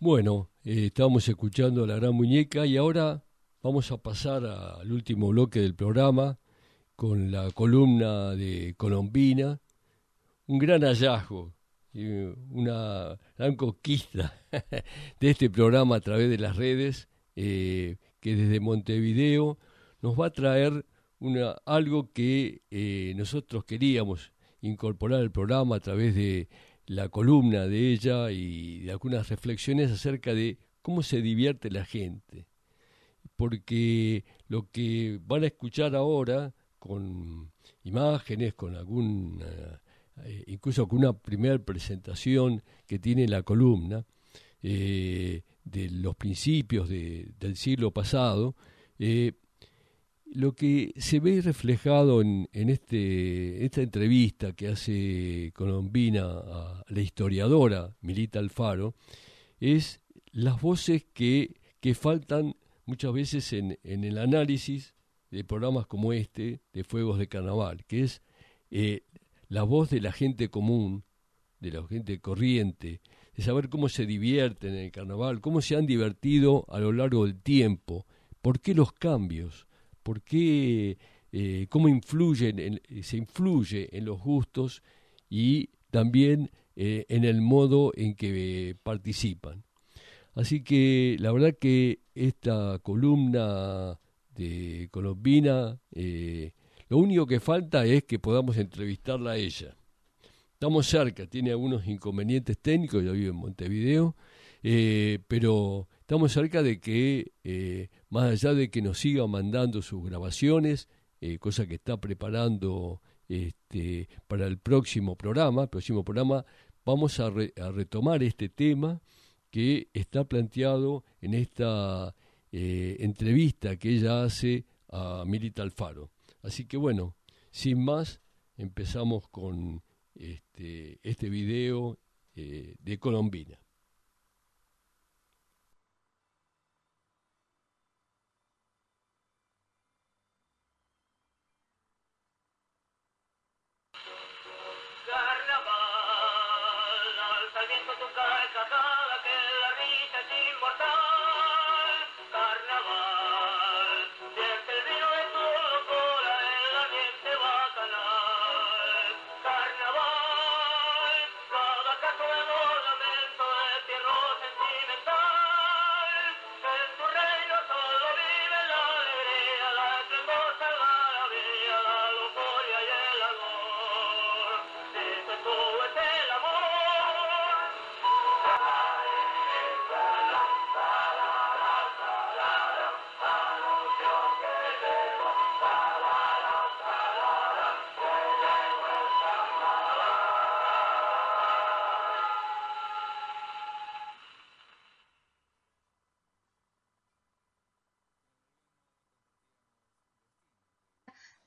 Bueno, eh, estábamos escuchando La Gran Muñeca y ahora vamos a pasar al último bloque del programa con la columna de Colombina, un gran hallazgo, una gran conquista de este programa a través de las redes, eh, que desde Montevideo nos va a traer una, algo que eh, nosotros queríamos incorporar al programa a través de la columna de ella y de algunas reflexiones acerca de cómo se divierte la gente. Porque lo que van a escuchar ahora con imágenes, con algún, eh, incluso con una primera presentación que tiene la columna eh, de los principios del siglo pasado, eh, lo que se ve reflejado en, en este, esta entrevista que hace Colombina a la historiadora Milita Alfaro es las voces que, que faltan muchas veces en, en, el análisis de programas como este, de Fuegos de Carnaval, que es eh, la voz de la gente común, de la gente corriente, de saber cómo se divierten en el carnaval, cómo se han divertido a lo largo del tiempo, por qué los cambios, por qué, eh, cómo influyen, se influye en los gustos y también eh, en el modo en que participan. Así que la verdad que esta columna de Colombina, eh, lo único que falta es que podamos entrevistarla a ella. Estamos cerca, tiene algunos inconvenientes técnicos, ya vive en Montevideo, pero estamos cerca de que más allá de que nos siga mandando sus grabaciones, eh, cosa que está preparando este, para el próximo programa, próximo programa vamos a, retomar este tema que está planteado en esta eh, entrevista que ella hace a Milita Alfaro. Así que bueno, sin más, empezamos con este, este video eh, de Colombina. carnaval, al viento tu carnaval.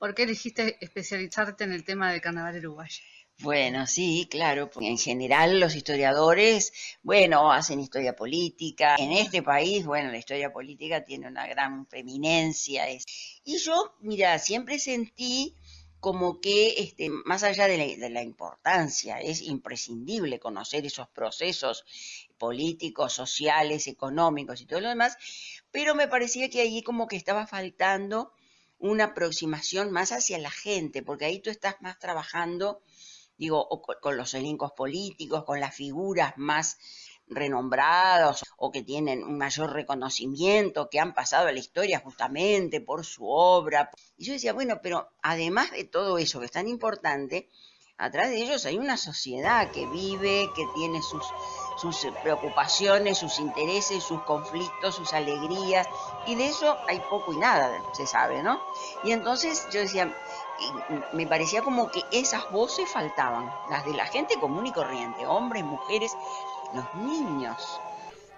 ¿Por qué elegiste especializarte en el tema del carnaval uruguayo? Bueno, sí, claro, porque en general los historiadores, bueno, hacen historia política. En este país, bueno, la historia política tiene una gran preeminencia. Y yo, mira, siempre sentí como que, este, más allá de la, importancia, es imprescindible conocer esos procesos políticos, sociales, económicos y todo lo demás, pero me parecía que ahí como que estaba faltando una aproximación más hacia la gente, porque ahí tú estás más trabajando, digo, con los elencos políticos, con las figuras más renombrados o que tienen un mayor reconocimiento, que han pasado a la historia justamente por su obra. Y yo decía, bueno, pero además de todo eso que es tan importante, atrás de ellos hay una sociedad que vive, que tiene sus sus preocupaciones, sus intereses, sus conflictos, sus alegrías, y de eso hay poco y nada, se sabe, ¿no? Y entonces yo decía, me parecía como que esas voces faltaban, las de la gente común y corriente, hombres, mujeres, los niños.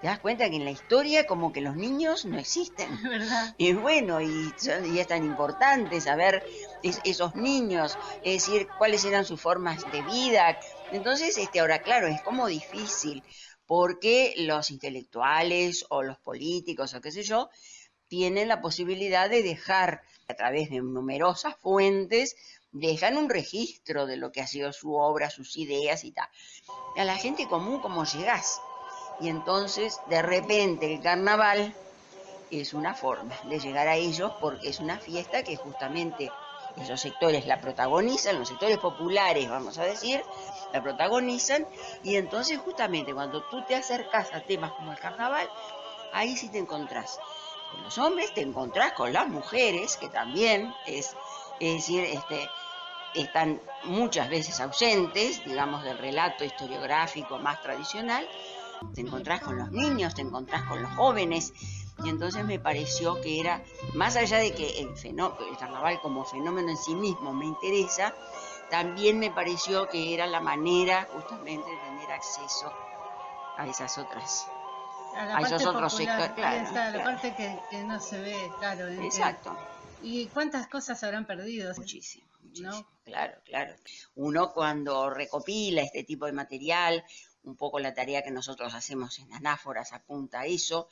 Te das cuenta que en la historia como que los niños no existen. ¿verdad? Y bueno, y, y es tan importante saber esos niños, es decir, cuáles eran sus formas de vida, entonces, este, ahora claro, es como difícil, porque los intelectuales o los políticos o qué sé yo, tienen la posibilidad de dejar, a través de numerosas fuentes, dejan un registro de lo que ha sido su obra, sus ideas y tal. A la gente común, ¿cómo llegás? Y entonces, de repente, el carnaval es una forma de llegar a ellos porque es una fiesta que justamente esos sectores la protagonizan, los sectores populares, vamos a decir, la protagonizan, y entonces justamente cuando tú te acercas a temas como el carnaval, ahí sí te encontrás con los hombres, te encontrás con las mujeres, que también es, es decir, este, están muchas veces ausentes, digamos, del relato historiográfico más tradicional, te encontrás con los niños, te encontrás con los jóvenes, y entonces me pareció que era, más allá de que el, el carnaval como fenómeno en sí mismo me interesa, también me pareció que era la manera justamente de tener acceso a esas otras a, esos otros sectores. Claro, la parte que, no se ve, claro. Exacto. ¿Y cuántas cosas habrán perdido? Muchísimo, muchísimo. Claro, claro. Uno cuando recopila este tipo de material, un poco la tarea que nosotros hacemos en Anáforas apunta a eso,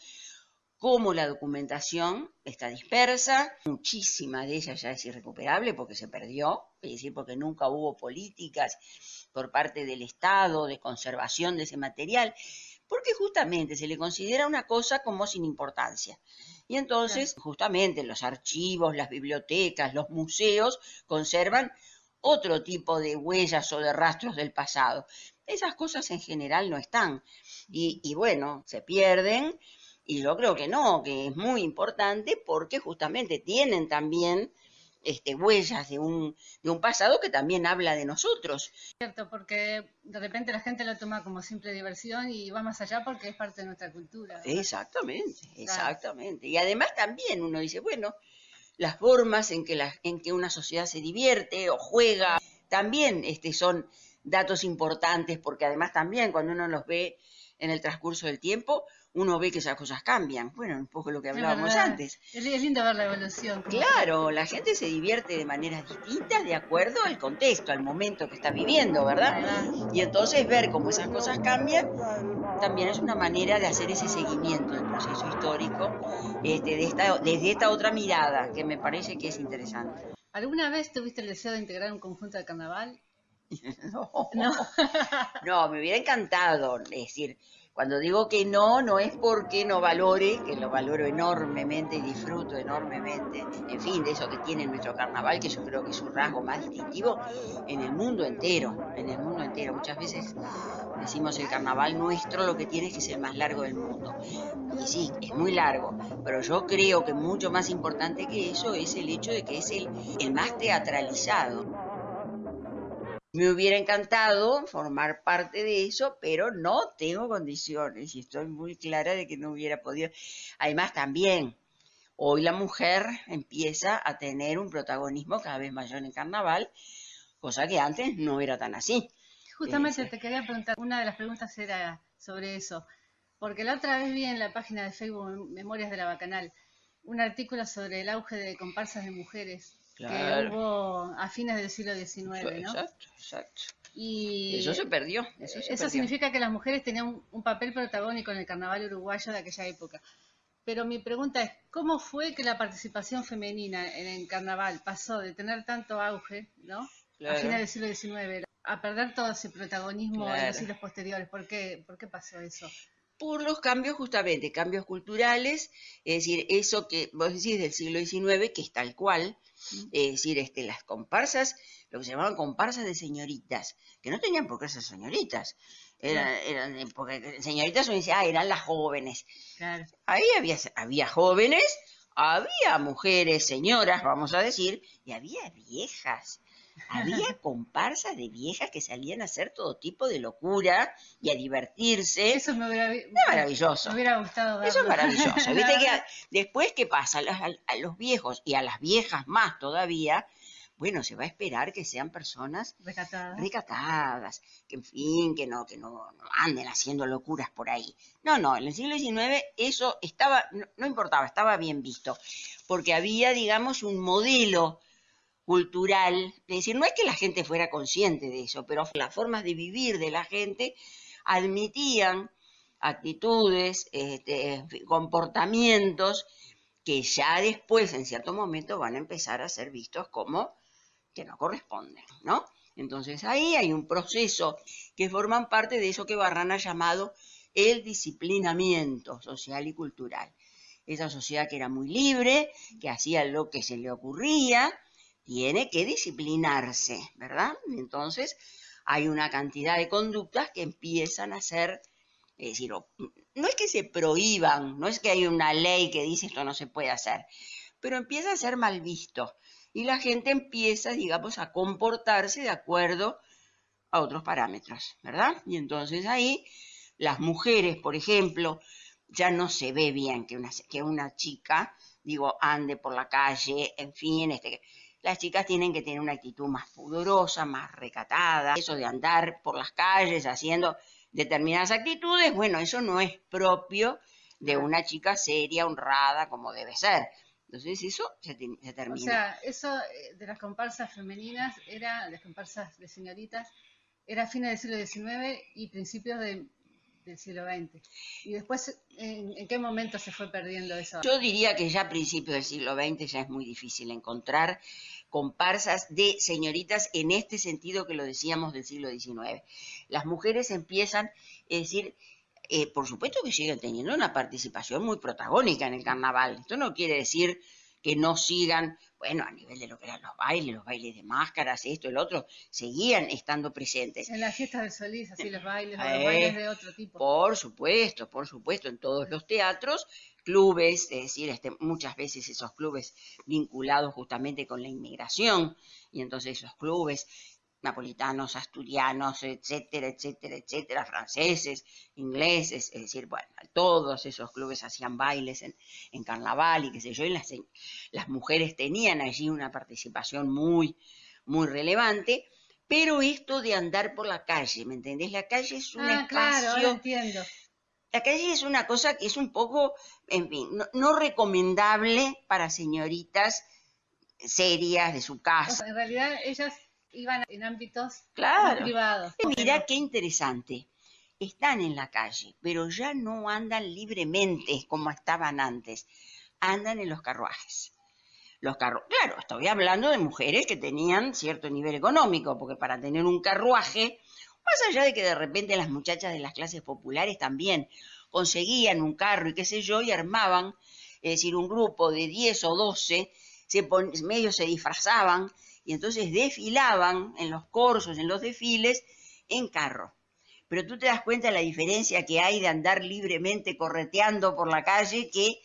cómo la documentación está dispersa, muchísima de ella ya es irrecuperable porque se perdió, es decir, porque nunca hubo políticas por parte del Estado de conservación de ese material, porque justamente se le considera una cosa como sin importancia. Y entonces, justamente los archivos, las bibliotecas, los museos conservan otro tipo de huellas o de rastros del pasado. Esas cosas en general no están. Y, y bueno, se pierden y yo creo que no, que es muy importante porque justamente tienen también este, huellas de un, de un pasado que también habla de nosotros. Cierto, porque de repente la gente lo toma como simple diversión y va más allá porque es parte de nuestra cultura. Exactamente, exactamente. Y además también uno dice, bueno, las formas en que, la, en que una sociedad se divierte o juega también este, son datos importantes porque además también cuando uno los ve en el transcurso del tiempo, uno ve que esas cosas cambian. Bueno, un poco lo que hablábamos antes. Es lindo ver la evolución. Claro, la gente se divierte de maneras distintas de acuerdo al contexto, al momento que está viviendo, ¿verdad? Y entonces ver cómo esas cosas cambian también es una manera de hacer ese seguimiento del proceso histórico este, de esta, desde esta otra mirada que me parece que es interesante. ¿Alguna vez tuviste el deseo de integrar un conjunto de carnaval? no, no. no, me hubiera encantado, es decir, cuando digo que no, no es porque no valore, que lo valoro enormemente y disfruto enormemente, en fin, de eso que tiene nuestro carnaval, que yo creo que es un rasgo más distintivo en el mundo entero, en el mundo entero. Muchas veces decimos el carnaval nuestro lo que tiene es que es el más largo del mundo. Y sí, es muy largo, pero yo creo que mucho más importante que eso es el hecho de que es el, el más teatralizado. Me hubiera encantado formar parte de eso, pero no tengo condiciones y estoy muy clara de que no hubiera podido. Además, también, hoy la mujer empieza a tener un protagonismo cada vez mayor en carnaval, cosa que antes no era tan así. Justamente te quería preguntar, una de las preguntas era sobre eso, porque la otra vez vi en la página de Facebook Memorias de la Bacanal un artículo sobre el auge de comparsas de mujeres que hubo a fines del siglo XIX, ¿no? Exacto, exacto. Y eso se perdió. Eso, significa que las mujeres tenían un, papel protagónico en el carnaval uruguayo de aquella época. Pero mi pregunta es, ¿cómo fue que la participación femenina en el carnaval pasó de tener tanto auge, ¿no? A fines del siglo XIX, a perder todo ese protagonismo en los siglos posteriores. ¿Por qué, ¿Por qué pasó eso? Por los cambios justamente, cambios culturales, es decir, eso que vos decís del siglo XIX, que es tal cual, es decir, este, las comparsas, lo que se llamaban comparsas de señoritas, que no tenían por qué ser señoritas, eran, eran porque señoritas uno dice, ah, eran las jóvenes. Ahí había, había jóvenes, había mujeres, señoras, vamos a decir, y había viejas. Había comparsas de viejas que salían a hacer todo tipo de locura y a divertirse. Eso me hubiera, maravilloso. Me hubiera gustado Eso es maravilloso. Viste que después, ¿qué pasa? A, los viejos y a las viejas más todavía, bueno, se va a esperar que sean personas recatadas. recatadas, que en fin, que no, que no, anden haciendo locuras por ahí. No, no, en el siglo XIX eso estaba, no importaba, estaba bien visto, porque había, digamos, un modelo cultural, es decir, no es que la gente fuera consciente de eso, pero las formas de vivir de la gente admitían actitudes, este, comportamientos que ya después, en cierto momento, van a empezar a ser vistos como que no corresponden, ¿no? Entonces ahí hay un proceso que forman parte de eso que Barran ha llamado el disciplinamiento social y cultural. Esa sociedad que era muy libre, que hacía lo que se le ocurría, tiene que disciplinarse, ¿verdad? Entonces hay una cantidad de conductas que empiezan a ser, es decir, no es que se prohíban, no es que hay una ley que dice esto no se puede hacer, pero empieza a ser mal visto y la gente empieza, digamos, a comportarse de acuerdo a otros parámetros, ¿verdad? Y entonces ahí las mujeres, por ejemplo, ya no se ve bien que una, que una chica, digo, ande por la calle, en fin, este, las chicas tienen que tener una actitud más pudorosa, más recatada, eso de andar por las calles haciendo determinadas actitudes, bueno, eso no es propio de una chica seria, honrada, como debe ser. Entonces eso se, termina. O sea, eso eh, de las comparsas femeninas era, las comparsas de señoritas, era fines del siglo XIX y principios del siglo XX. Y después, ¿en, qué momento se fue perdiendo eso? Yo diría que ya a principios del siglo XX ya es muy difícil encontrar comparsas de señoritas en este sentido que lo decíamos del siglo XIX. Las mujeres empiezan, es decir, eh, por supuesto que siguen teniendo una participación muy protagónica en el carnaval. Esto no quiere decir que no sigan, bueno, a nivel de lo que eran los bailes, los bailes de máscaras, esto, el otro, seguían estando presentes. En las fiestas del Solís, así los bailes, los eh, bailes de otro tipo. Por supuesto, por supuesto, en todos los teatros, clubes, es decir, este, muchas veces esos clubes vinculados justamente con la inmigración, y entonces esos clubes napolitanos, asturianos, etcétera, etcétera, etcétera, franceses, ingleses, es decir, bueno, todos esos clubes hacían bailes en, carnaval y qué sé yo, y las, las mujeres tenían allí una participación muy, muy relevante, pero esto de andar por la calle, ¿me entendés? La calle es un ah, espacio... Claro, entiendo. La calle es una cosa que es un poco, en fin, no, recomendable para señoritas serias de su casa. en realidad ellas iban en ámbitos privados. Mira qué interesante. Están en la calle, pero ya no andan libremente como estaban antes. Andan en los carruajes. Los carru claro, estoy hablando de mujeres que tenían cierto nivel económico, porque para tener un carruaje, más allá de que de repente las muchachas de las clases populares también conseguían un carro y qué sé yo, y armaban, es decir, un grupo de 10 o 12, se medio se disfrazaban y entonces desfilaban en los corsos, en los desfiles, en carro. Pero tú te das cuenta de la diferencia que hay de andar libremente correteando por la calle que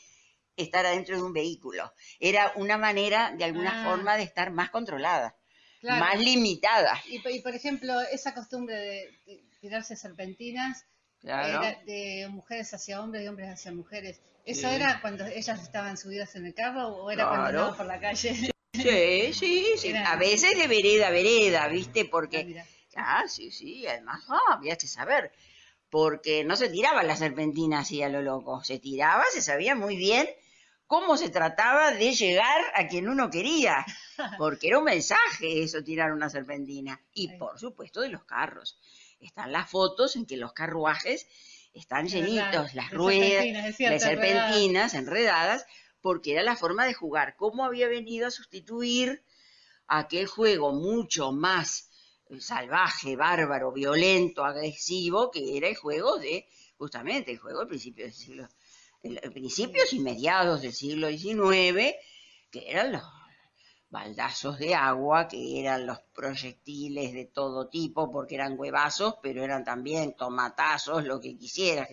estar adentro de un vehículo. Era una manera, de alguna ah. forma, de estar más controlada, más limitada. Y, por ejemplo, esa costumbre de, tirarse serpentinas, de mujeres hacia hombres y hombres hacia mujeres. ¿Eso era cuando ellas estaban subidas en el carro o era cuando andaban por la calle? Sí, sí, sí. A veces de vereda a vereda, ¿viste? Porque. Ah, sí, sí. Además, ah, había que saber. Porque no se tiraba la serpentina así a lo loco. Se tiraba, se sabía muy bien cómo se trataba de llegar a quien uno quería. Porque era un mensaje eso, tirar una serpentina. Y por supuesto de los carros. Están las fotos en que los carruajes están llenitos, las ruedas, las serpentinas enredadas porque era la forma de jugar. ¿Cómo había venido a sustituir aquel juego mucho más eh, salvaje, bárbaro, violento, agresivo, que era el juego de, justamente, el juego del principio del siglo, principios y mediados del siglo XIX, que eran los baldazos de agua, que eran los proyectiles de todo tipo, porque eran huevazos, pero eran también tomatazos, lo que quisieras.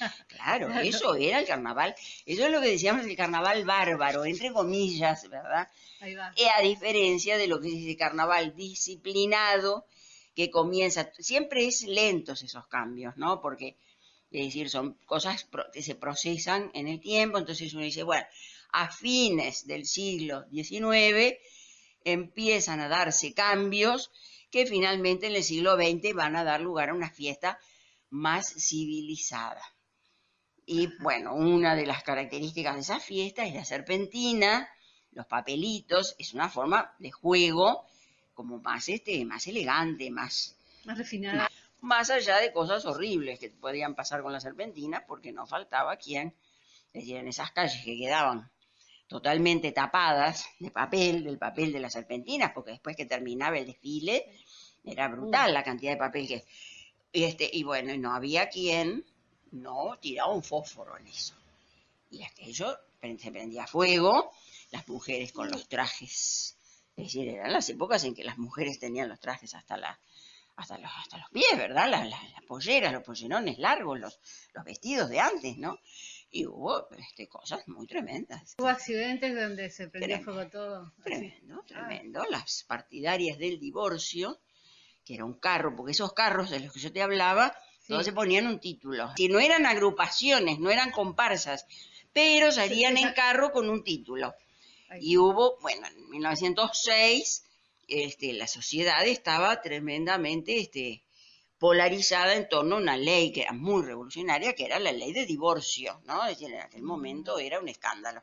Claro, eso era el carnaval. Eso es lo que decíamos el carnaval bárbaro, entre comillas, ¿verdad? Ahí va. a diferencia de lo que es el carnaval disciplinado, que comienza, siempre es lentos esos cambios, ¿no? Porque, es decir, son cosas que se procesan en el tiempo, entonces uno dice, bueno, a fines del siglo XIX empiezan a darse cambios que finalmente en el siglo XX van a dar lugar a una fiesta más civilizada. Y bueno, una de las características de esa fiesta es la serpentina, los papelitos, es una forma de juego como más este, más elegante, más, más refinada. Más, allá de cosas horribles que podían pasar con la serpentina, porque no faltaba quien, es decir, en esas calles que quedaban totalmente tapadas de papel, del papel de las serpentinas, porque después que terminaba el desfile, era brutal la cantidad de papel que... Y, este, y bueno, no había quien no tiraba un fósforo en eso. Y aquello se prendía fuego, las mujeres con los trajes. Es decir, eran las épocas en que las mujeres tenían los trajes hasta la, hasta los, hasta los pies, ¿verdad? Las, polleras, los pollerones largos, los, los vestidos de antes, ¿no? Y hubo este, cosas muy tremendas. Hubo accidentes donde se prendió fuego todo. Tremendo, tremendo. Las partidarias del divorcio, que era un carro, porque esos carros de los que yo te hablaba, todos se ponían un título. Si no eran agrupaciones, no eran comparsas, pero salían en carro con un título. Y hubo, bueno, en 1906 este, la sociedad estaba tremendamente este, polarizada en torno a una ley que era muy revolucionaria, que era la ley de divorcio, ¿no? Es decir, en aquel momento era un escándalo.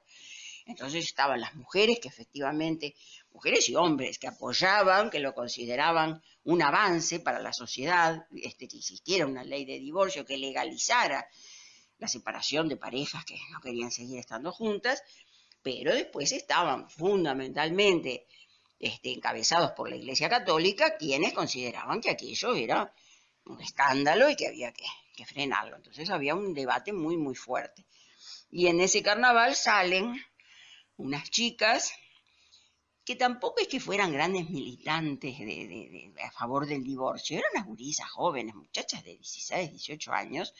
Entonces estaban las mujeres que efectivamente, mujeres y hombres que apoyaban, que lo consideraban un avance para la sociedad, este, que existiera una ley de divorcio que legalizara la separación de parejas que no querían seguir estando juntas, pero después estaban fundamentalmente este, encabezados por la Iglesia Católica, quienes consideraban que aquello era un escándalo y que había que, frenarlo. Entonces había un debate muy, muy fuerte. Y en ese carnaval salen unas chicas que tampoco es que fueran grandes militantes de, a favor del divorcio, eran unas gurisas jóvenes, muchachas de 16, 18 años,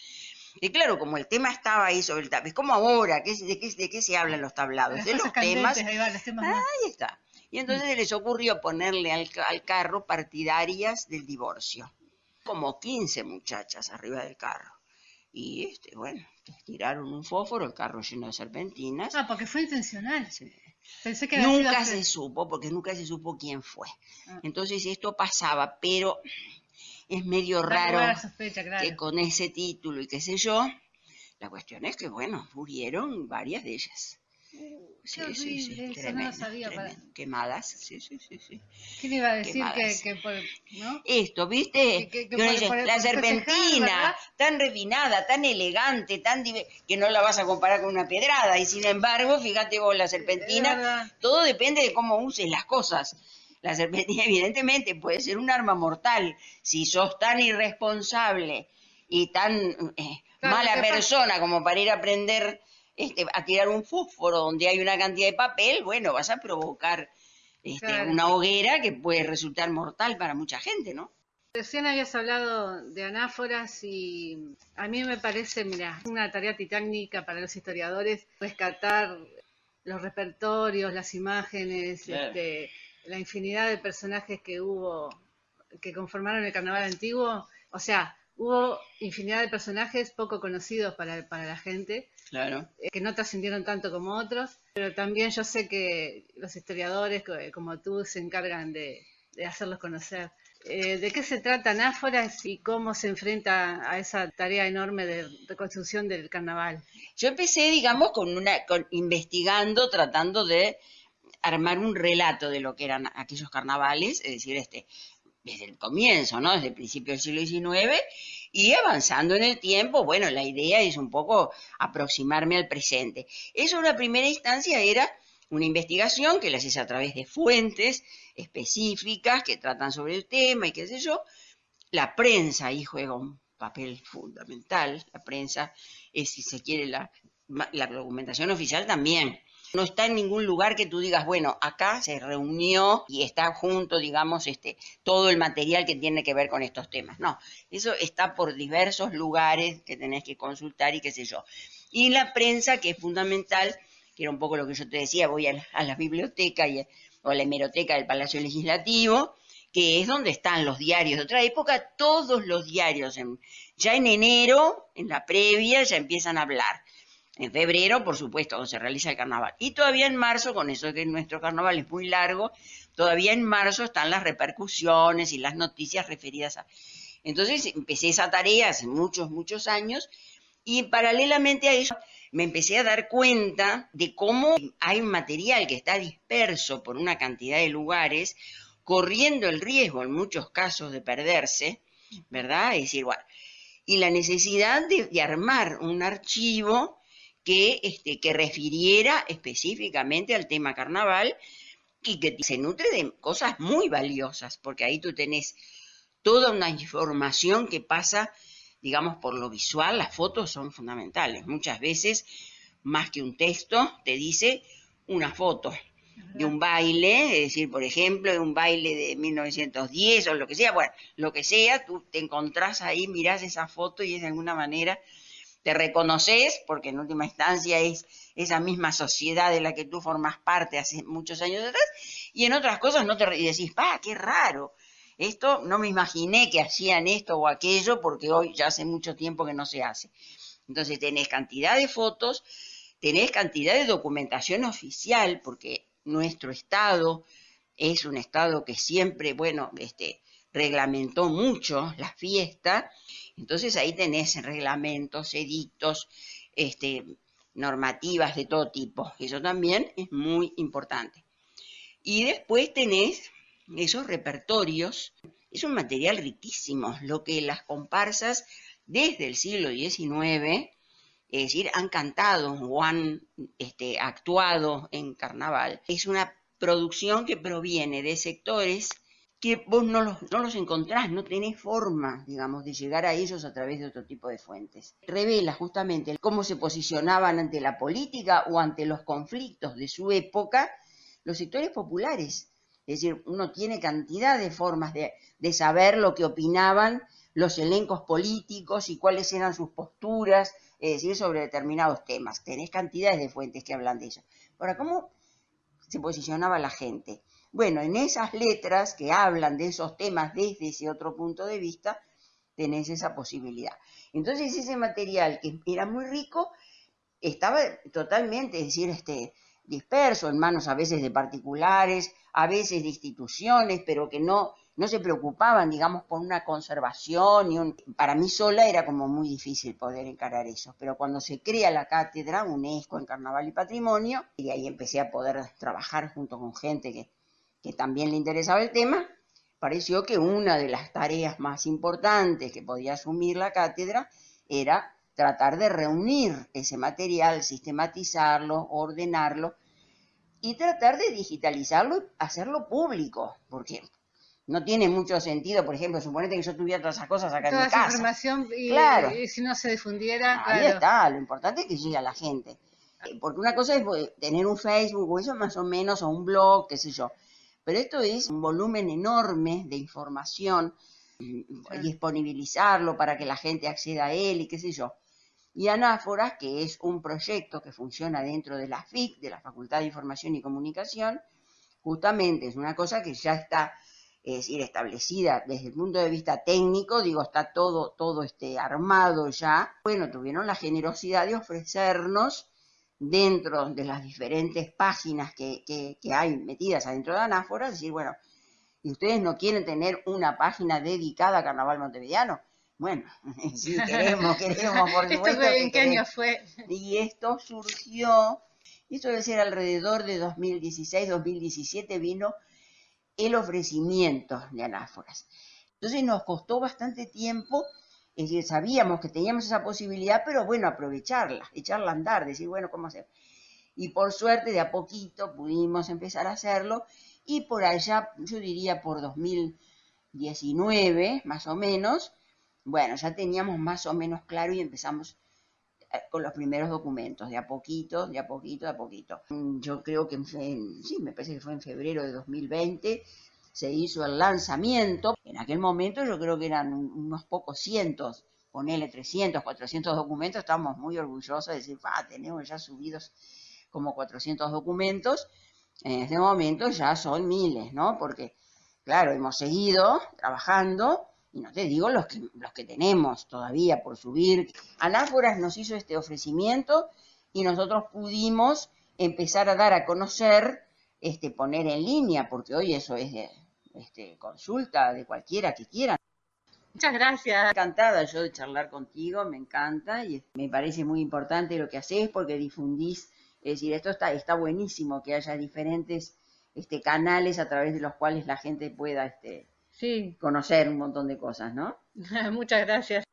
y claro, como el tema estaba ahí sobre el tablado, es como ahora, ¿qué, de, qué, ¿de qué se hablan los tablados? de los temas. Ahí, ahí está. Y entonces les ocurrió ponerle al, carro partidarias del divorcio. Como 15 muchachas arriba del carro. Y este, bueno, tiraron un fósforo, el carro lleno de serpentinas. Ah, porque fue intencional. Pensé que nunca se supo, porque nunca se supo quién fue. Ah. Entonces esto pasaba, pero es medio raro que con ese título y qué sé yo, la cuestión es que, bueno, murieron varias de ellas. Sí, sí, sí, tremendo, Quemadas, sí, sí, sí, sí. ¿Quién iba a decir que, por, ¿no? Esto, ¿viste? la serpentina, tan refinada, tan elegante, tan que no la vas a comparar con una pedrada. Y sin embargo, fíjate vos, la serpentina, todo depende de cómo uses las cosas. La serpentina, evidentemente, puede ser un arma mortal si sos tan irresponsable y tan eh, mala persona como para ir a aprender este, a tirar un fósforo donde hay una cantidad de papel, bueno, vas a provocar este, una hoguera que puede resultar mortal para mucha gente, ¿no? Recién habías hablado de anáforas y a mí me parece, mira, una tarea titánica para los historiadores rescatar los repertorios, las imágenes, este, la infinidad de personajes que hubo, que conformaron el carnaval antiguo. O sea, hubo infinidad de personajes poco conocidos para, para la gente Claro. Eh, que no trascendieron tanto como otros, pero también yo sé que los historiadores como tú se encargan de, hacerlos conocer. Eh, ¿De qué se trata Anáforas y cómo se enfrenta a esa tarea enorme de reconstrucción del carnaval? Yo empecé, digamos, con una, con, investigando, tratando de armar un relato de lo que eran aquellos carnavales, es decir, este, desde el comienzo, ¿no? Desde el principio del siglo XIX y avanzando en el tiempo, bueno, la idea es un poco aproximarme al presente. Eso en una primera instancia era una investigación que la haces a través de fuentes específicas que tratan sobre el tema y qué sé yo. La prensa ahí juega un papel fundamental. La prensa es, si se quiere, la, la documentación oficial también. No está en ningún lugar que tú digas, bueno, acá se reunió y está junto, digamos, este, todo el material que tiene que ver con estos temas. No, eso está por diversos lugares que tenés que consultar y qué sé yo. Y la prensa, que es fundamental, que era un poco lo que yo te decía, voy a la, biblioteca y, o a la hemeroteca del Palacio Legislativo, que es donde están los diarios de otra época, todos los diarios, ya en enero, en la previa, ya empiezan a hablar en febrero, por supuesto, cuando se realiza el carnaval. Y todavía en marzo, con eso que nuestro carnaval es muy largo, todavía en marzo están las repercusiones y las noticias referidas a... Entonces empecé esa tarea hace muchos, muchos años y paralelamente a eso me empecé a dar cuenta de cómo hay material que está disperso por una cantidad de lugares, corriendo el riesgo en muchos casos de perderse, ¿verdad? Es decir, y la necesidad de armar un archivo que, este, que refiriera específicamente al tema carnaval y que se nutre de cosas muy valiosas, porque ahí tú tenés toda una información que pasa digamos, por lo visual, las fotos son fundamentales. Muchas veces, más que un texto, te dice una foto de un baile, es decir, por ejemplo, de un baile de 1910 o lo que sea, bueno, lo que sea, tú te encontrás ahí, mirás esa foto y es de alguna manera te reconoces, porque en última instancia es esa misma sociedad de la que tú formas parte hace muchos años atrás, y en otras cosas no te y decís, pa, qué raro, esto no me imaginé que hacían esto o aquello, porque hoy ya hace mucho tiempo que no se hace. Entonces tenés cantidad de fotos, tenés cantidad de documentación oficial, porque nuestro Estado es un Estado que siempre, bueno, este, reglamentó mucho la fiesta, entonces ahí tenés reglamentos, edictos, este, normativas de todo tipo. Eso también es muy importante. Y después tenés esos repertorios. Es un material riquísimo, lo que las comparsas desde el siglo XIX, es decir, han cantado o han este, actuado en carnaval. Es una producción que proviene de sectores que vos no los, no los encontrás, no tenés forma, digamos, de llegar a ellos a través de otro tipo de fuentes. Revela justamente cómo se posicionaban ante la política o ante los conflictos de su época los sectores populares. Es decir, uno tiene cantidad de formas de, de saber lo que opinaban los elencos políticos y cuáles eran sus posturas, es decir, sobre determinados temas. Tenés cantidades de fuentes que hablan de eso. Ahora, ¿cómo se posicionaba la gente? Bueno, en esas letras que hablan de esos temas desde ese otro punto de vista, tenés esa posibilidad. Entonces ese material que era muy rico estaba totalmente, es decir, este, disperso en manos a veces de particulares, a veces de instituciones, pero que no, no se preocupaban, digamos, por una conservación. Y un... Para mí sola era como muy difícil poder encarar eso, pero cuando se crea la cátedra UNESCO en Carnaval y Patrimonio, y ahí empecé a poder trabajar junto con gente que que también le interesaba el tema, pareció que una de las tareas más importantes que podía asumir la cátedra era tratar de reunir ese material, sistematizarlo, ordenarlo y tratar de digitalizarlo y hacerlo público, porque no tiene mucho sentido, por ejemplo, suponete que yo tuviera todas esas cosas acá en mi casa. información y, claro. y, si no se difundiera, Ahí está, lo importante es que llegue a la gente. Porque una cosa es pues, tener un Facebook o eso más o menos, o un blog, qué sé yo. Pero esto es un volumen enorme de información y disponibilizarlo para que la gente acceda a él y qué sé yo. Y Anáforas, que es un proyecto que funciona dentro de la FIC, de la Facultad de Información y Comunicación, justamente es una cosa que ya está, es decir, establecida desde el punto de vista técnico, digo, está todo, todo este armado ya. Bueno, tuvieron la generosidad de ofrecernos dentro de las diferentes páginas que, que, hay metidas adentro de Anáfora, decir, bueno, ¿y ustedes no quieren tener una página dedicada a Carnaval Montevideano? Bueno, sí, queremos, queremos, por supuesto. ¿En qué año fue? Y esto surgió, esto debe ser alrededor de 2016, 2017, vino el ofrecimiento de anáforas. Entonces nos costó bastante tiempo es decir, sabíamos que teníamos esa posibilidad, pero bueno, aprovecharla, echarla a andar, decir, bueno, ¿cómo hacer? Y por suerte, de a poquito pudimos empezar a hacerlo, y por allá, yo diría por 2019, más o menos, bueno, ya teníamos más o menos claro y empezamos eh, con los primeros documentos, de a poquito, de a poquito, de a poquito. Yo creo que, sí, me parece que fue en febrero de 2020, se hizo el lanzamiento. En aquel momento yo creo que eran unos pocos cientos, ponele 300, 400 documentos, estábamos muy orgullosos de decir, ah, tenemos ya subidos como 400 documentos. En este momento ya son miles, ¿no? Porque, claro, hemos seguido trabajando y no te digo los que, los que tenemos todavía por subir. Anáforas nos hizo este ofrecimiento y nosotros pudimos empezar a dar a conocer, este, poner en línea, porque hoy eso es este, consulta de cualquiera que quiera. Muchas gracias. Encantada yo de charlar contigo, me encanta y me parece muy importante lo que haces porque difundís, es decir, esto está, está buenísimo que haya diferentes este, canales a través de los cuales la gente pueda este, sí. conocer un montón de cosas, ¿no? Muchas gracias.